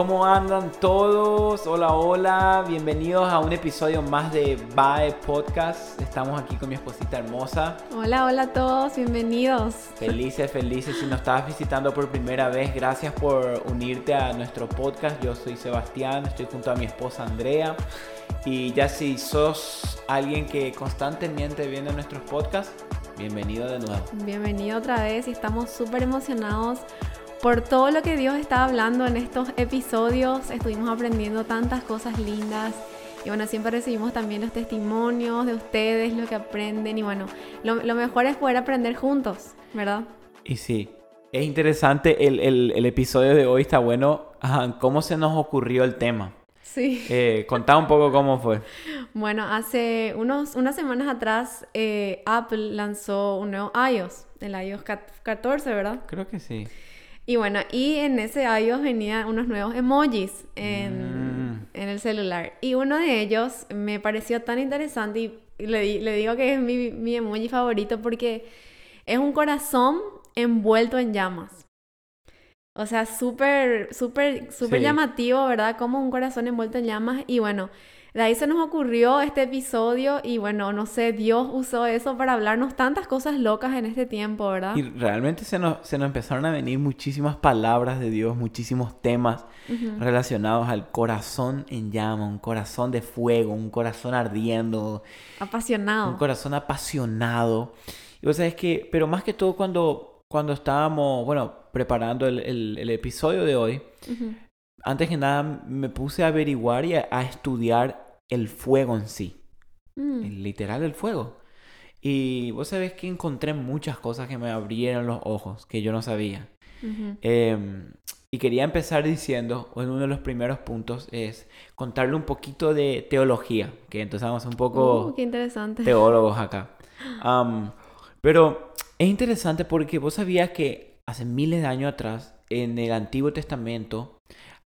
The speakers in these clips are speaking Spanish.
¿Cómo andan todos? Hola, hola. Bienvenidos a un episodio más de Bae Podcast. Estamos aquí con mi esposita hermosa. Hola, hola a todos. Bienvenidos. Felices, felices. Si nos estabas visitando por primera vez, gracias por unirte a nuestro podcast. Yo soy Sebastián, estoy junto a mi esposa Andrea. Y ya si sos alguien que constantemente viene a nuestros podcasts, bienvenido de nuevo. Bienvenido otra vez y estamos súper emocionados por todo lo que Dios está hablando en estos episodios. Estuvimos aprendiendo tantas cosas lindas. Y bueno, siempre recibimos también los testimonios de ustedes, lo que aprenden. Y bueno, lo, mejor es poder aprender juntos, ¿verdad? Y sí, es interesante el, el, episodio de hoy, está bueno. ¿Cómo se nos ocurrió el tema? Sí. Eh, contá un poco cómo fue. Bueno, hace unos, unas semanas atrás eh, Apple lanzó un nuevo iOS, el iOS 14, ¿verdad? Creo que sí. Y bueno, y en ese iOS venían unos nuevos emojis en, mm. en, el celular. Y uno de ellos me pareció tan interesante y le, le digo que es mi, mi, emoji favorito porque es un corazón envuelto en llamas. O sea, súper, súper, súper llamativo, ¿verdad? Como un corazón envuelto en llamas. Y bueno, de ahí se nos ocurrió este episodio y bueno, no sé, Dios usó eso para hablarnos tantas cosas locas en este tiempo, ¿verdad? Y realmente se nos, se nos empezaron a venir muchísimas palabras de Dios, muchísimos temas relacionados al corazón en llama, un corazón de fuego, un corazón ardiendo. Apasionado. Un corazón apasionado. Y vos sabés que, pero más que todo cuando, cuando estábamos, bueno, preparando el, el, episodio de hoy, antes que nada me puse a averiguar y a, estudiar el fuego en sí. Mm. El literal el fuego. Y vos sabés que encontré muchas cosas que me abrieron los ojos, que yo no sabía. Em, y quería empezar diciendo, en uno de los primeros puntos es contarle un poquito de teología, que entonces vamos un poco uh, qué interesante. teólogos acá. pero es interesante porque vos sabías que hace miles de años atrás, en el Antiguo Testamento,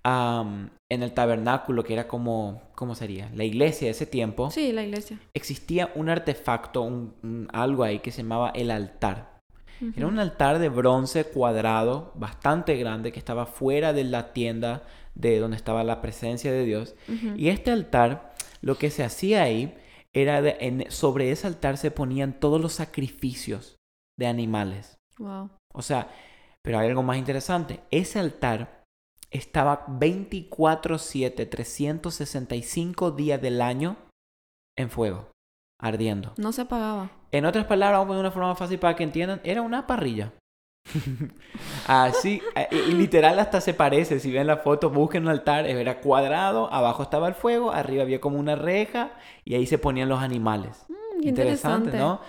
en el tabernáculo, que era como, ¿cómo sería? La iglesia de ese tiempo. Sí, la iglesia. Existía un artefacto, un, algo ahí que se llamaba el altar. Era un altar de bronce cuadrado, bastante grande, que estaba fuera de la tienda de donde estaba la presencia de Dios. Y este altar, lo que se hacía ahí, era de, sobre ese altar se ponían todos los sacrificios de animales. Wow. O sea, pero hay algo más interesante. Ese altar estaba 24/7, 365 días del año en fuego, ardiendo. No se apagaba. En otras palabras, vamos a poner una forma fácil para que entiendan, era una parrilla. Así, y, literal hasta se parece, si ven la foto, busquen un altar, era cuadrado, abajo estaba el fuego, arriba había como una reja y ahí se ponían los animales. Mm, interesante, ¿no?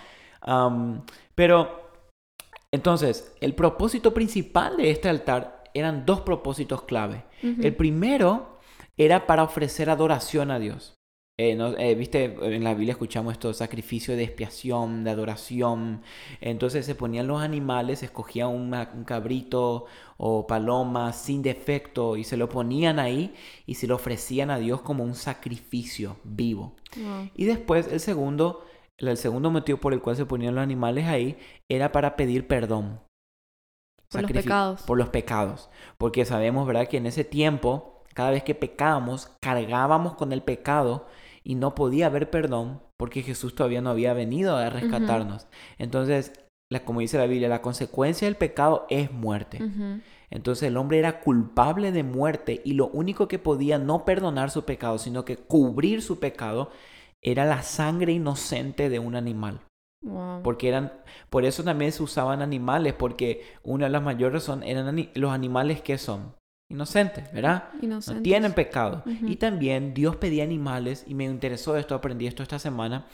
pero, entonces, el propósito principal de este altar eran dos propósitos clave. El primero era para ofrecer adoración a Dios. Eh, eh, Viste, en la Biblia escuchamos esto, sacrificio de expiación, de adoración. Entonces se ponían los animales, escogían un cabrito o paloma sin defecto y se lo ponían ahí y se lo ofrecían a Dios como un sacrificio vivo. Y después el segundo, el segundo motivo por el cual se ponían los animales ahí era para pedir perdón. Por los pecados. Por los pecados. Porque sabemos, ¿verdad? Que en ese tiempo, cada vez que pecábamos, cargábamos con el pecado y no podía haber perdón porque Jesús todavía no había venido a rescatarnos. Entonces, la, como dice la Biblia, la consecuencia del pecado es muerte. Entonces el hombre era culpable de muerte y lo único que podía no perdonar su pecado, sino que cubrir su pecado, era la sangre inocente de un animal. Porque eran, por eso también se usaban animales, porque una de las mayores razones eran los animales que son inocentes, ¿verdad? Inocentes. No tienen pecado. Y también Dios pedía animales, y me interesó esto, aprendí esto esta semana,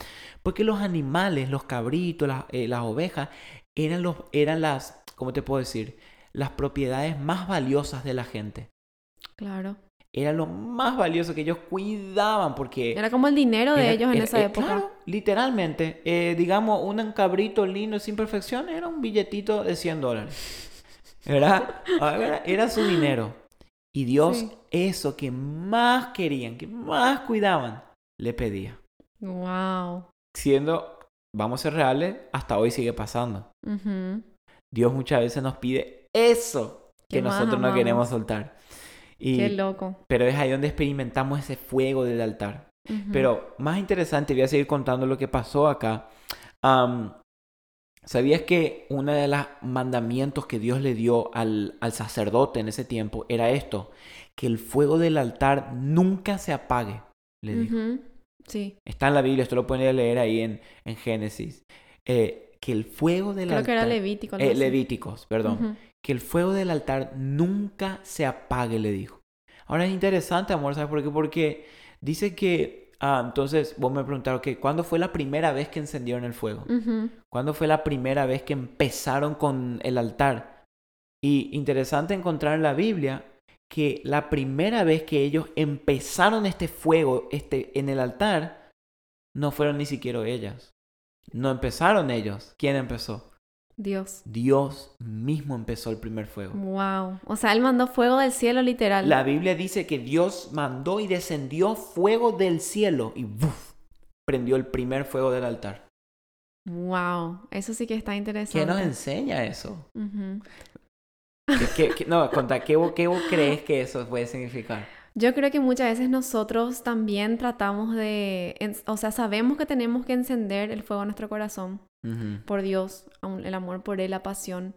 porque los animales, los cabritos, las, eh, las ovejas, eran, los, eran las, ¿cómo te puedo decir? Las propiedades más valiosas de la gente. Claro era lo más valioso que ellos cuidaban porque... Era como el dinero de ellos en esa eh, época. Claro, literalmente. Eh, digamos, un cabrito lindo sin perfección era un billetito de 100 dólares. ¿Verdad? Era, su dinero. Y Dios, eso que más querían, que más cuidaban, le pedía. Wow. Siendo, vamos a ser reales, hasta hoy sigue pasando. Dios muchas veces nos pide eso que nosotros no queremos soltar. Y, Qué loco. Pero es ahí donde experimentamos ese fuego del altar. Pero más interesante, voy a seguir contando lo que pasó acá. ¿Sabías que uno de los mandamientos que Dios le dio al, al sacerdote en ese tiempo era esto? Que el fuego del altar nunca se apague, le dijo. Sí. Está en la Biblia, esto lo pueden leer ahí en, en Génesis. Eh, que el fuego del Creo altar... que era Levítico. eh. Levíticos, perdón. Ujú. Que el fuego del altar nunca se apague, le dijo. Ahora es interesante, amor, ¿sabes por qué? Porque dice que... ah, entonces, vos me preguntaron, que ¿cuándo fue la primera vez que encendieron el fuego? ¿Cuándo fue la primera vez que empezaron con el altar? Y interesante encontrar en la Biblia que la primera vez que ellos empezaron este fuego este, en el altar, no fueron ni siquiera ellas. No empezaron ellos. ¿Quién empezó? Dios. Dios mismo empezó el primer fuego. Wow. O sea, él mandó fuego del cielo literal. La Biblia dice que Dios mandó y descendió fuego del cielo y ¡buf! prendió el primer fuego del altar. Wow. Eso sí que está interesante. ¿Qué nos enseña eso? Ujú. ¿Qué, qué- qué- no, conta, ¿qué, vos- ¿qué vos crees que eso puede significar? Yo creo que muchas veces nosotros también tratamos de, o sea, sabemos que tenemos que encender el fuego en nuestro corazón Por Dios, el amor por Él, la pasión,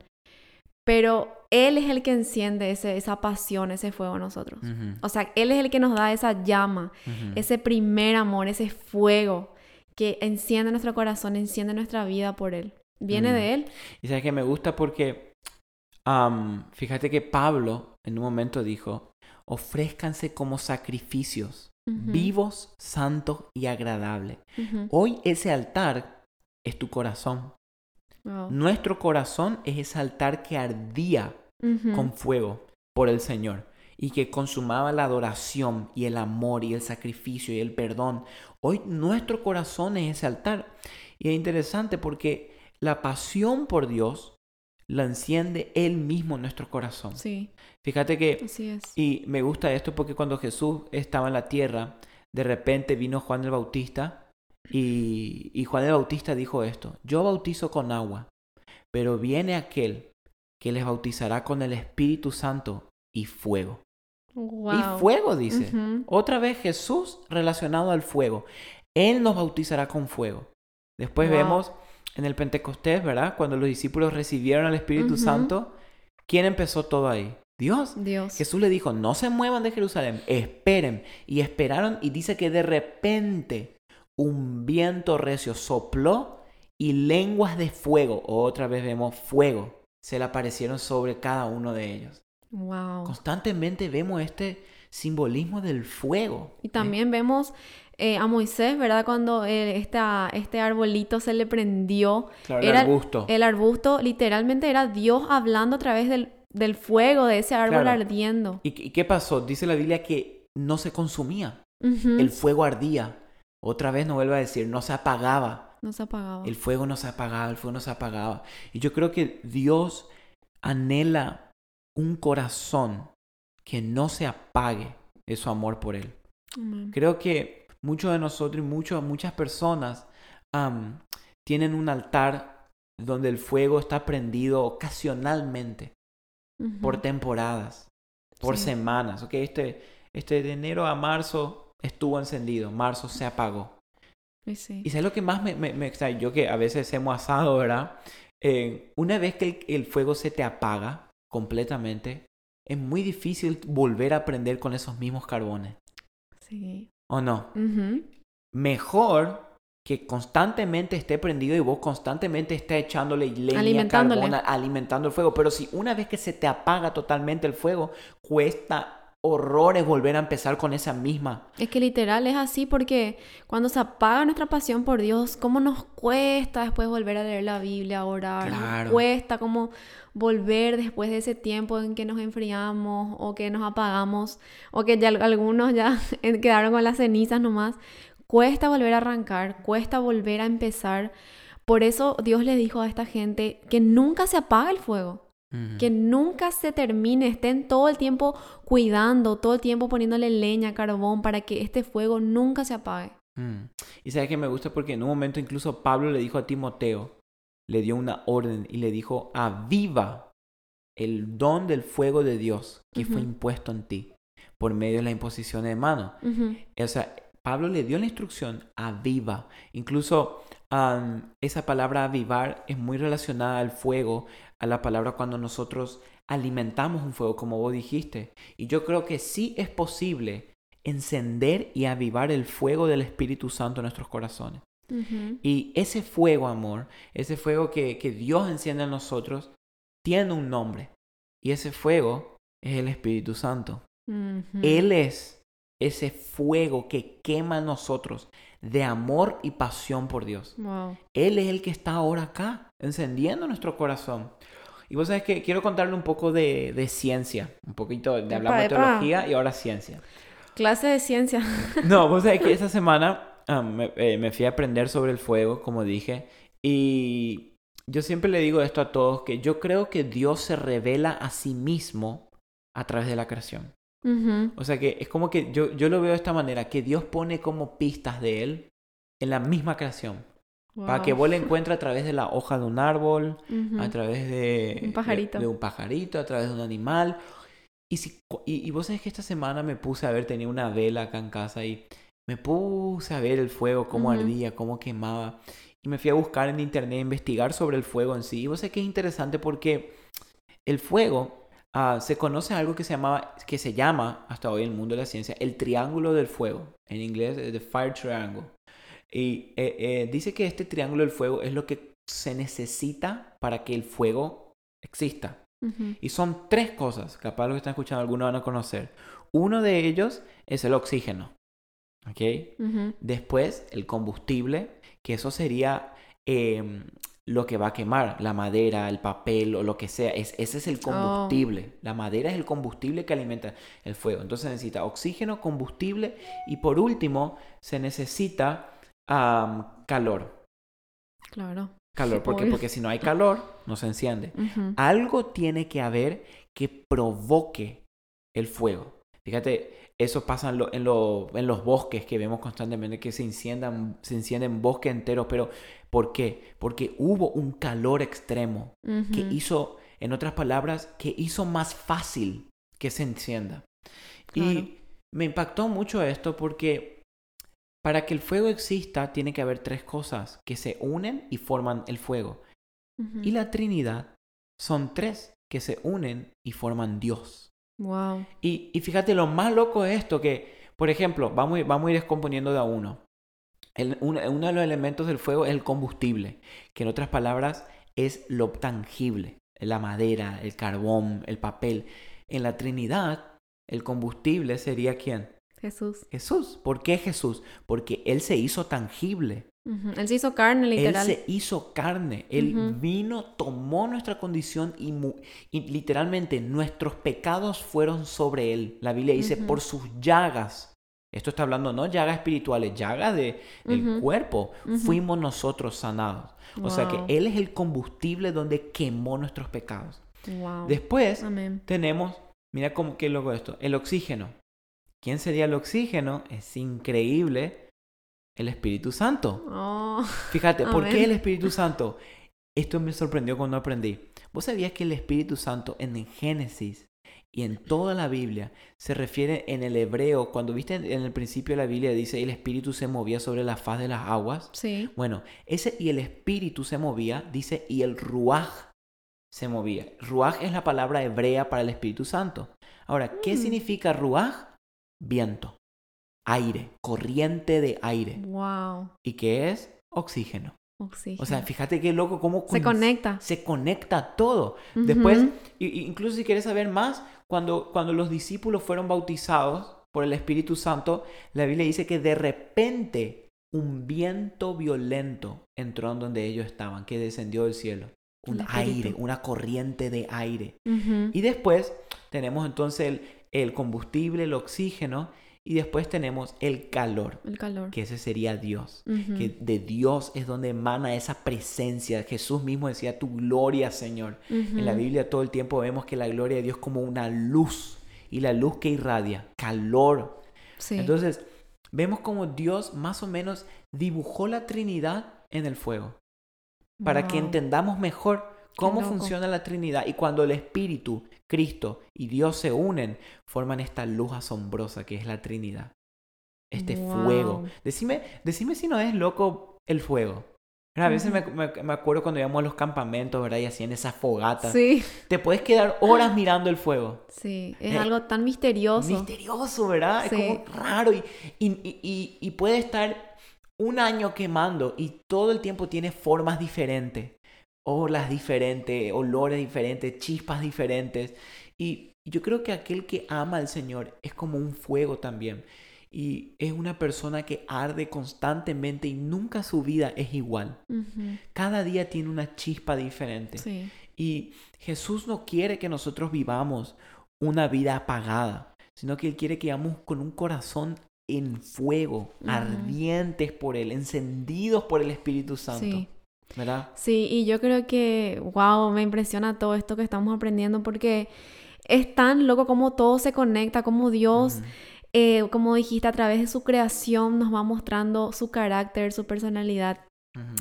pero Él es el que enciende ese, esa pasión, ese fuego en nosotros. ujú, O sea, Él es el que nos da esa llama, ese primer amor, ese fuego que enciende nuestro corazón, enciende nuestra vida por Él. Viene de Él. Y sabes que me gusta porque, am, fíjate que Pablo en un momento dijo, ofrézcanse como sacrificios vivos, santos y agradables. Hoy ese altar es tu corazón. Wow. Nuestro corazón es ese altar que ardía con fuego por el Señor y que consumaba la adoración y el amor y el sacrificio y el perdón. Hoy nuestro corazón es ese altar. Y es interesante porque la pasión por Dios la enciende Él mismo en nuestro corazón. Sí, Fíjate que, así es. y me gusta esto porque cuando Jesús estaba en la tierra, de repente vino Juan el Bautista y, y Juan el Bautista dijo esto, yo bautizo con agua, pero viene aquel que les bautizará con el Espíritu Santo y fuego. Wow. Y fuego, dice. Otra vez Jesús relacionado al fuego. Él nos bautizará con fuego. Después Wow. vemos en el Pentecostés, ¿verdad? Cuando los discípulos recibieron al Espíritu. Santo, ¿quién empezó todo ahí? Dios. Dios. Jesús le dijo, no se muevan de Jerusalén, esperen. Y esperaron y dice que de repente un viento recio sopló y lenguas de fuego, otra vez vemos fuego, se le aparecieron sobre cada uno de ellos. Wow. Constantemente vemos este simbolismo del fuego. Y también vemos eh, a Moisés, ¿verdad? Cuando eh, esta, este arbolito se le prendió. Claro, el era arbusto. El arbusto literalmente era Dios hablando a través del, del fuego de ese árbol Claro. ardiendo. ¿Y, y qué pasó? Dice la Biblia que no se consumía, el fuego ardía. Otra vez no vuelve a decir, no se apagaba. No se apagaba. El fuego no se apagaba, el fuego no se apagaba. Y yo creo que Dios anhela un corazón que no se apague de su amor por Él. Amén. Creo que muchos de nosotros y muchas personas tienen un altar donde el fuego está prendido ocasionalmente, por temporadas, por Sí. semanas. ¿ok? Este, este de enero a marzo estuvo encendido, marzo se apagó. Y sí. Y sabes lo que más me, me, me extraña, yo que a veces hemos asado, ¿verdad? Eh, una vez que el, el fuego se te apaga completamente, es muy difícil volver a prender con esos mismos carbones. Sí. ¿O no? Mejor que constantemente esté prendido y vos constantemente estés echándole leña, Alimentándole. carbón, a- alimentando el fuego. Pero si una vez que se te apaga totalmente el fuego, cuesta horrores volver a empezar con esa misma. Es que literal es así porque cuando se apaga nuestra pasión por Dios, ¿cómo nos cuesta después volver a leer la Biblia, a orar? Nos Claro. cuesta como volver después de ese tiempo en que nos enfriamos o que nos apagamos o que ya algunos ya quedaron con las cenizas nomás. Cuesta volver a arrancar, cuesta volver a empezar. Por eso Dios le dijo a esta gente que nunca se apaga el fuego. Que nunca se termine, estén todo el tiempo cuidando, todo el tiempo poniéndole leña, carbón, para que este fuego nunca se apague. Mm. Y sabes que me gusta porque en un momento incluso Pablo le dijo a Timoteo, le dio una orden y le dijo, aviva el don del fuego de Dios que fue impuesto en ti. por medio de la imposición de manos. O sea, Pablo le dio la instrucción aviva. Incluso esa palabra avivar es muy relacionada al fuego, a la palabra cuando nosotros alimentamos un fuego, como vos dijiste. Y yo creo que sí es posible encender y avivar el fuego del Espíritu Santo en nuestros corazones. Y ese fuego, amor, ese fuego que, Dios enciende en nosotros, tiene un nombre. Y ese fuego es el Espíritu Santo. Él es ese fuego que quema en nosotros de amor y pasión por Dios. Él es el que está ahora acá, encendiendo nuestro corazón. Y vos sabés que quiero contarle un poco de, ciencia, un poquito de hablar de teología y ahora ciencia. Clase de ciencia. no, vos sabés que esta semana Ah, eh, me, fui a aprender sobre el fuego, como dije, y yo siempre le digo esto a todos, que yo creo que Dios se revela a sí mismo a través de la creación. O sea que es como que yo, yo lo veo de esta manera, que Dios pone como pistas de Él en la misma creación. Para que vos le encuentres a través de la hoja de un árbol, a través de un pajarito. De, un pajarito, a través de un animal. Y, si, y, y vos sabés que esta semana me puse a ver, tenía una vela acá en casa y me puse a ver el fuego, cómo ardía, cómo quemaba. Y me fui a buscar en internet, a investigar sobre el fuego en sí. Y vos sé que es interesante porque el fuego ah, se conoce algo que se, llamaba, que se llama, hasta hoy en el mundo de la ciencia, el triángulo del fuego. En inglés, the fire triangle. Y eh, eh, dice que este triángulo del fuego es lo que se necesita para que el fuego exista. Y son tres cosas, capaz los que están escuchando algunos van a conocer. Uno de ellos es el oxígeno. ¿ok? Después, el combustible, que eso sería em, lo que va a quemar, la madera, el papel o lo que sea. Es, ese es el combustible. Oh. La madera es el combustible que alimenta el fuego. Entonces necesita oxígeno, combustible y por último se necesita calor. Claro. Calor, porque, porque si no hay calor, no se enciende. Algo tiene que haber que provoque el fuego. Fíjate, eso pasa en, en, los bosques que vemos constantemente, que se enciendan, se encienden bosques enteros, pero ¿por qué? Porque hubo un calor extremo que hizo, en otras palabras, que hizo más fácil que se encienda. Y me impactó mucho esto porque para que el fuego exista tiene que haber tres cosas que se unen y forman el fuego. Y la Trinidad son tres que se unen y forman Dios. Wow. Y, y, fíjate, lo más loco de esto que, por ejemplo, vamos, vamos a ir descomponiendo de a uno. Uno de los elementos del fuego es el combustible, que en otras palabras es lo tangible, la madera, el carbón, el papel. En la Trinidad, el combustible sería quién? Jesús. Jesús. ¿Por qué Jesús? Porque Él se hizo tangible. Él se hizo carne, literal. Él se hizo carne. Él vino, tomó nuestra condición y, literalmente nuestros pecados fueron sobre Él. La Biblia dice, por sus llagas. Esto está hablando no llagas espirituales, llagas de, del cuerpo. Fuimos nosotros sanados. O sea que Él es el combustible donde quemó nuestros pecados. Después tenemos, mira cómo, qué loco esto, el oxígeno. ¿Quién sería el oxígeno? Es increíble el Espíritu Santo. Oh, Fíjate, ¿por qué el Espíritu Santo? Esto me sorprendió cuando aprendí. ¿Vos sabías que el Espíritu Santo en Génesis y en toda la Biblia se refiere en el hebreo, cuando viste en el principio de la Biblia dice el Espíritu se movía sobre la faz de las aguas? Sí. Bueno, ese y el Espíritu se movía, dice, y el Ruach se movía. Ruach es la palabra hebrea para el Espíritu Santo. Ahora, ¿qué mm. significa Ruach? Viento aire, corriente de aire. Wow. ¿Y qué es? Oxígeno. Oxígeno. O sea, fíjate qué loco cómo se conecta. Se conecta todo. Después, incluso si quieres saber más, cuando, cuando los discípulos fueron bautizados por el Espíritu Santo, la Biblia dice que de repente un viento violento entró en donde ellos estaban, que descendió del cielo. Un aire, una corriente de aire. Y después tenemos entonces el, el combustible, el oxígeno, y después tenemos el calor. El calor. Que ese sería Dios. Que de Dios es donde emana esa presencia. Jesús mismo decía, tu gloria, Señor. En la Biblia todo el tiempo vemos que la gloria de Dios como una luz. Y la luz que irradia, calor. Entonces, vemos como Dios más o menos dibujó la Trinidad en el fuego. Para que entendamos mejor cómo funciona la Trinidad y cuando el Espíritu, Cristo y Dios se unen, forman esta luz asombrosa que es la Trinidad. Este fuego. Decime, decime si no es loco el fuego. A veces me, me, acuerdo cuando íbamos a los campamentos, ¿verdad? Y hacían esas fogatas. Sí. Te puedes quedar horas mirando el fuego. Sí, es eh, algo tan misterioso. Misterioso, ¿verdad? Es como raro y, y, y, y, puede estar un año quemando y todo el tiempo tiene formas diferentes, olas diferentes, olores diferentes, chispas diferentes. Y yo creo que aquel que ama al Señor es como un fuego también y es una persona que arde constantemente y nunca su vida es igual. Cada día tiene una chispa diferente. Y Jesús no quiere que nosotros vivamos una vida apagada, sino que Él quiere que vivamos con un corazón en fuego, ardientes por Él, encendidos por el Espíritu Santo. Sí. ¿Verdad? Sí, y yo creo que, wow, me impresiona todo esto que estamos aprendiendo porque es tan loco como todo se conecta, como Dios... Eh, como dijiste, a través de su creación nos va mostrando su carácter, su personalidad.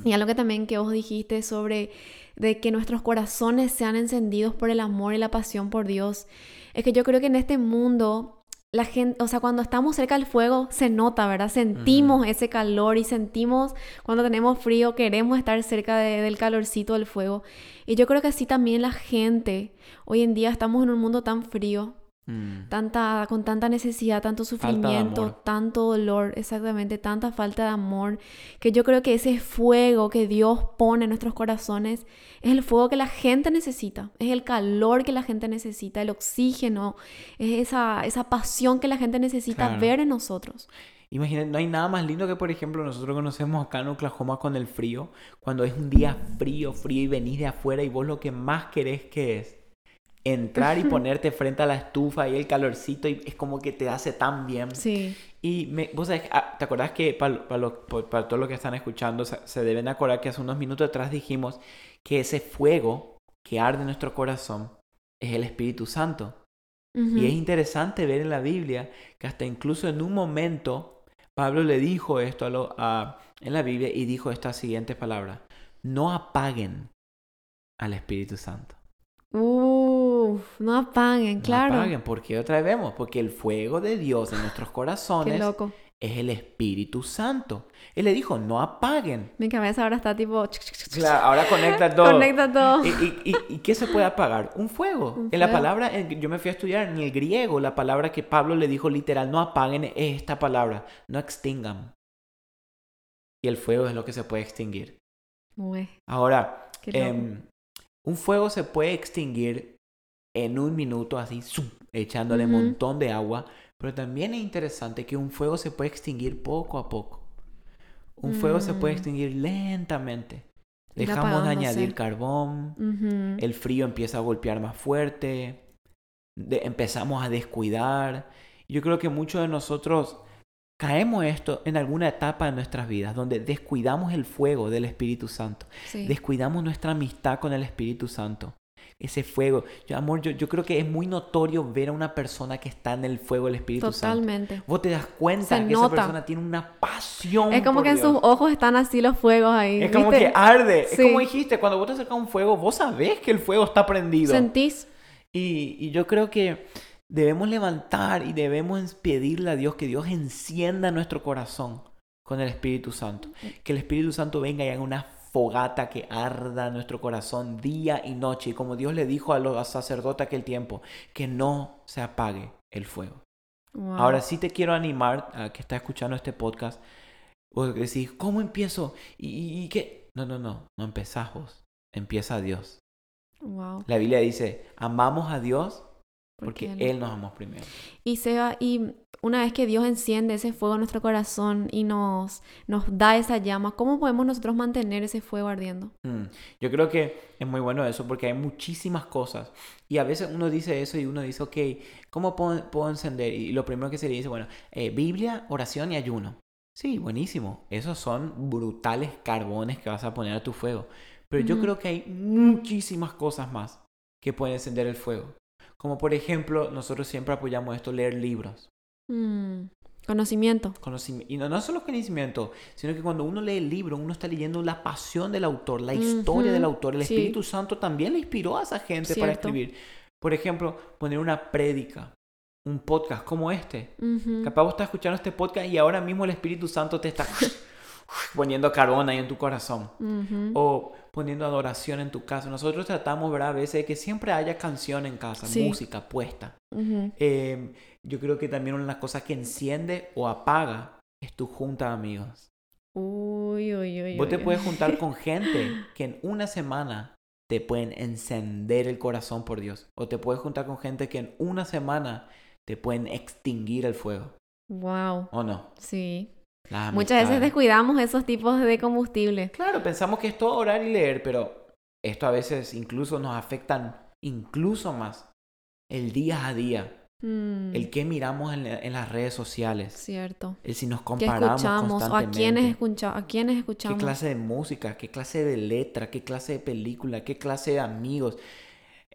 Y algo que también que vos dijiste sobre de que nuestros corazones sean encendidos por el amor y la pasión por Dios, es que yo creo que en este mundo la gente, o sea, cuando estamos cerca del fuego se nota, ¿verdad? Sentimos ese calor y sentimos cuando tenemos frío, queremos estar cerca del calorcito del fuego. Y yo creo que así también la gente, hoy en día estamos en un mundo tan frío, Mm. Tanta, con tanta necesidad, tanto sufrimiento, tanto dolor, exactamente, tanta falta de amor, que yo creo que ese fuego que Dios pone en nuestros corazones es el fuego que la gente necesita, es el calor que la gente necesita, el oxígeno, es esa, esa pasión que la gente necesita ver en nosotros. Imagínate, no hay nada más lindo que, por ejemplo, nosotros conocemos acá en Oklahoma con el frío, cuando es un día frío, frío y venís de afuera y vos lo que más querés que es entrar y ponerte frente a la estufa y el calorcito y es como que te hace tan bien. Sí. Y me, vos sabés, ah, ¿te acordás que para, para, para todos los que están escuchando se, deben acordar que hace unos minutos atrás dijimos que ese fuego que arde en nuestro corazón es el Espíritu Santo? Y es interesante ver en la Biblia que hasta incluso en un momento Pablo le dijo esto a lo, a, en la Biblia y dijo estas siguientes palabras. No apaguen al Espíritu Santo. Uf, no apaguen, claro. No apaguen, porque otra vez vemos, porque el fuego de Dios en nuestros corazones es el Espíritu Santo. Él le dijo, no apaguen. Mi cabeza ahora está tipo... Claro, ahora conecta todo. conecta todo. ¿Y, y, qué se puede apagar? Un fuego. en la palabra, yo me fui a estudiar en el griego, la palabra que Pablo le dijo literal, no apaguen, es esta palabra, no extingan. Y el fuego es lo que se puede extinguir. Ahora, eh, un fuego se puede extinguir en un minuto así, echándole un montón de agua, pero también es interesante que un fuego se puede extinguir poco a poco. Un fuego se puede mm. extinguir lentamente. Dejamos de añadir carbón, el frío empieza a golpear más fuerte, empezamos a descuidar. Yo creo que muchos de nosotros caemos esto en alguna etapa de nuestras vidas donde descuidamos el fuego del Espíritu Santo, descuidamos nuestra amistad con el Espíritu Santo. Ese fuego, yo, amor, yo, yo, creo que es muy notorio ver a una persona que está en el fuego del Espíritu Totalmente. Santo. Vos te das cuenta que esa persona tiene una pasión. Es como que en sus ojos están así los fuegos ahí. Es como que arde. Es como dijiste, cuando vos te acercas a un fuego, vos sabés que el fuego está prendido. Sentís. Y, y yo creo que debemos levantar y debemos pedirle a Dios que Dios encienda nuestro corazón con el Espíritu Santo. Que el Espíritu Santo venga y haga una fogata que arda nuestro corazón día y noche. Y como Dios le dijo a los sacerdotes aquel tiempo, que no se apague el fuego. Ahora sí te quiero animar a que está escuchando este podcast. O decís, ¿cómo empiezo? ¿Y, qué? No, no, no, no empezás vos. Empieza Dios. La Biblia dice, amamos a Dios porque, Él nos amó primero. Y, Seba, y una vez que Dios enciende ese fuego en nuestro corazón y nos, nos da esa llama, ¿cómo podemos nosotros mantener ese fuego ardiendo? Mm, yo creo que es muy bueno eso porque hay muchísimas cosas. Y a veces uno dice eso y uno dice, ok, ¿cómo puedo, encender? Y lo primero que se le dice, bueno, eh, Biblia, oración y ayuno. Sí, buenísimo. Esos son brutales carbones que vas a poner a tu fuego. Pero yo creo que hay muchísimas cosas más que pueden encender el fuego. Como por ejemplo, nosotros siempre apoyamos esto, leer libros. Mm. Conocimiento. Conocimiento. Y no, no solo conocimiento, sino que cuando uno lee el libro, uno está leyendo la pasión del autor, la historia del autor. El Espíritu Santo también le inspiró a esa gente para escribir. Por ejemplo, poner una prédica, un podcast como este. Capaz vos estás escuchando este podcast y ahora mismo el Espíritu Santo te está poniendo carbón ahí en tu corazón. O poniendo adoración en tu casa. Nosotros tratamos, ¿verdad? A veces de que siempre haya canción en casa, música puesta. Em, yo creo que también una de las cosas que enciende o apaga es tu junta de amigos. Uy, uy, uy. Vos te puedes juntar con gente que en una semana te pueden encender el corazón por Dios. O te puedes juntar con gente que en una semana te pueden extinguir el fuego. Wow. ¿O no? Sí. Muchas veces descuidamos esos tipos de combustible. Claro, pensamos que es todo orar y leer, pero esto a veces incluso nos afectan incluso más el día a día. Mm. El que miramos en, las redes sociales. Cierto. El si nos comparamos constantemente. a quiénes, escucha, a quiénes escuchamos. ¿Qué clase de música? ¿Qué clase de letra? ¿Qué clase de película? ¿Qué clase de amigos?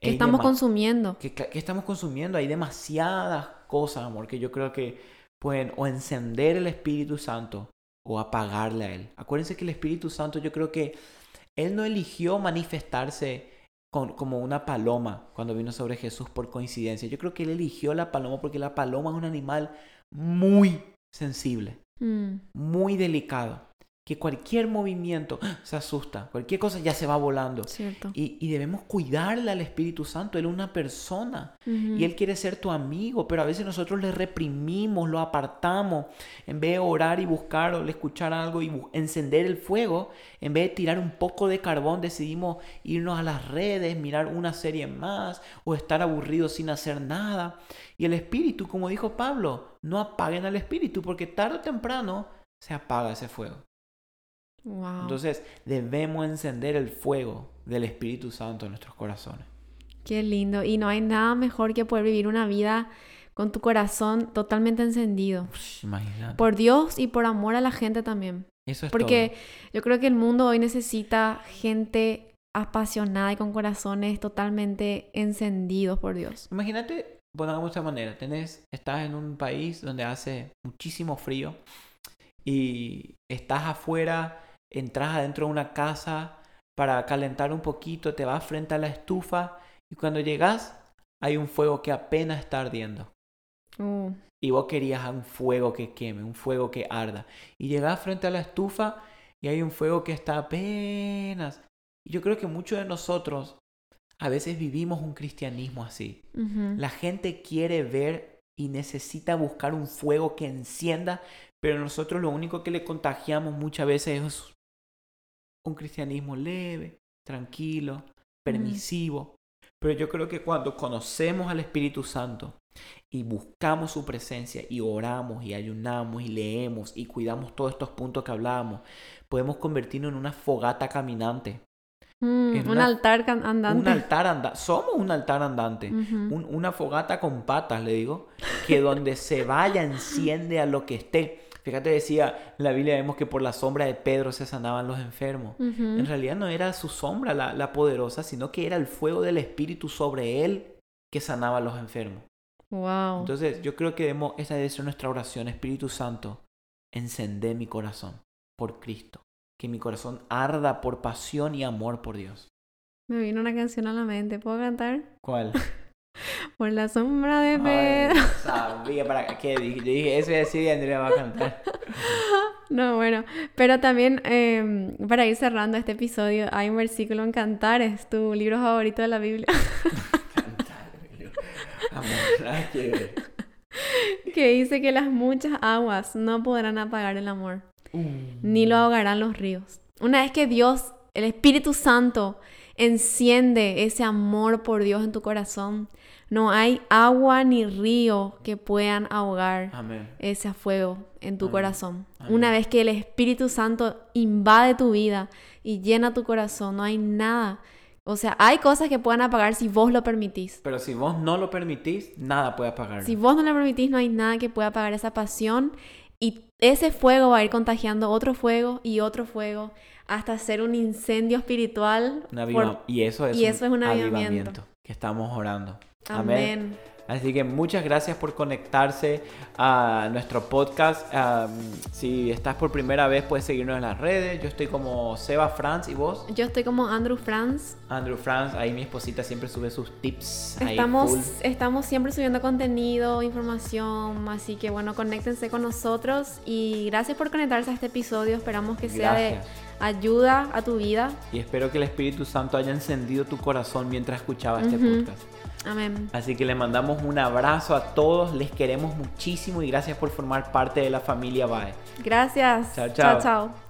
¿Qué estamos consumiendo? ¿Qué, ¿Qué estamos consumiendo? Hay demasiadas cosas, amor, que yo creo que pueden o encender el Espíritu Santo o apagarle a Él. Acuérdense que el Espíritu Santo yo creo que Él no eligió manifestarse como una paloma cuando vino sobre Jesús por coincidencia. Yo creo que Él eligió la paloma porque la paloma es un animal muy sensible, mm. muy delicado que cualquier movimiento se asusta, cualquier cosa ya se va volando. Cierto. Y, debemos cuidarle al Espíritu Santo, Él es una persona y Él quiere ser tu amigo, pero a veces nosotros le reprimimos, lo apartamos, en vez de orar y buscar o escuchar algo y encender el fuego, en vez de tirar un poco de carbón, decidimos irnos a las redes, mirar una serie más o estar aburridos sin hacer nada. Y el Espíritu, como dijo Pablo, no apaguen al Espíritu porque tarde o temprano se apaga ese fuego. Entonces debemos encender el fuego del Espíritu Santo en nuestros corazones. Qué lindo. Y no hay nada mejor que poder vivir una vida con tu corazón totalmente encendido. imagínate. Por Dios y por amor a la gente también. Eso es Porque yo creo que el mundo hoy necesita gente apasionada y con corazones totalmente encendidos por Dios. Imagínate, pongamos de esta manera, tenés, estás en un país donde hace muchísimo frío y estás afuera entras adentro de una casa para calentar un poquito, te vas frente a la estufa y cuando llegas hay un fuego que apenas está ardiendo. Uh. Y vos querías un fuego que queme, un fuego que arda. Y llegas frente a la estufa y hay un fuego que está apenas. Y yo creo que muchos de nosotros a veces vivimos un cristianismo así. La gente quiere ver y necesita buscar un fuego que encienda, pero nosotros lo único que le contagiamos muchas veces es un cristianismo leve, tranquilo, permisivo. Pero yo creo que cuando conocemos al Espíritu Santo y buscamos su presencia y oramos y ayunamos y leemos y cuidamos todos estos puntos que hablábamos, podemos convertirnos en una fogata caminante. Mm, un altar andante. Un altar andante. Somos un altar andante. una fogata con patas, le digo. Que donde se vaya enciende a lo que esté. Fíjate, decía, en la Biblia vemos que por la sombra de Pedro se sanaban los enfermos. En realidad no era su sombra la, poderosa, sino que era el fuego del Espíritu sobre él que sanaba a los enfermos. Wow. Entonces, yo creo que debemos, esa debe ser nuestra oración, Espíritu Santo, encender mi corazón por Cristo. Que mi corazón arda por pasión y amor por Dios. Me vino una canción a la mente, ¿puedo cantar? ¿Cuál? Por la sombra de Pedro. sabía para qué dije. Yo dije, eso decir y Andrea va a cantar. No, bueno, pero también em, para ir cerrando este episodio, hay un versículo en Cantares, tu libro favorito de la Biblia. que dice que las muchas aguas no podrán apagar el amor, uh. ni lo ahogarán los ríos. Una vez que Dios, el Espíritu Santo, enciende ese amor por Dios en tu corazón, no hay agua ni río que puedan ahogar ese fuego en tu corazón. Una vez que el Espíritu Santo invade tu vida y llena tu corazón, no hay nada. O sea, hay cosas que puedan apagar si vos lo permitís. Pero si vos no lo permitís, nada puede apagar. Si vos no lo permitís, no hay nada que pueda apagar esa pasión. Y ese fuego va a ir contagiando otro fuego y otro fuego hasta ser un incendio espiritual. Y eso es, un, avivamiento que estamos orando. Amén. Así que muchas gracias por conectarse a nuestro podcast. si estás por primera vez, puedes seguirnos en las redes. Yo estoy como Seba Franz y vos. Yo estoy como Andrew Franz. Andrew Franz, ahí mi esposita siempre sube sus tips. Estamos, estamos siempre subiendo contenido, información, así que bueno, conéctense con nosotros y gracias por conectarse a este episodio. Esperamos que sea de ayuda a tu vida. Y espero que el Espíritu Santo haya encendido tu corazón mientras escuchaba este podcast. Amén. Así que le mandamos un abrazo a todos, les queremos muchísimo y gracias por formar parte de la familia BAE. Gracias. Chao, chao. chao, chao.